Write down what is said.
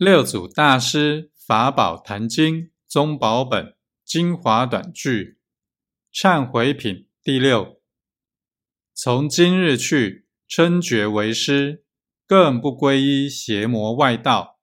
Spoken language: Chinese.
六祖大师法宝坛经宗宝本精华短句忏悔品第六。从今日去，称觉为师，更不皈依邪魔外道。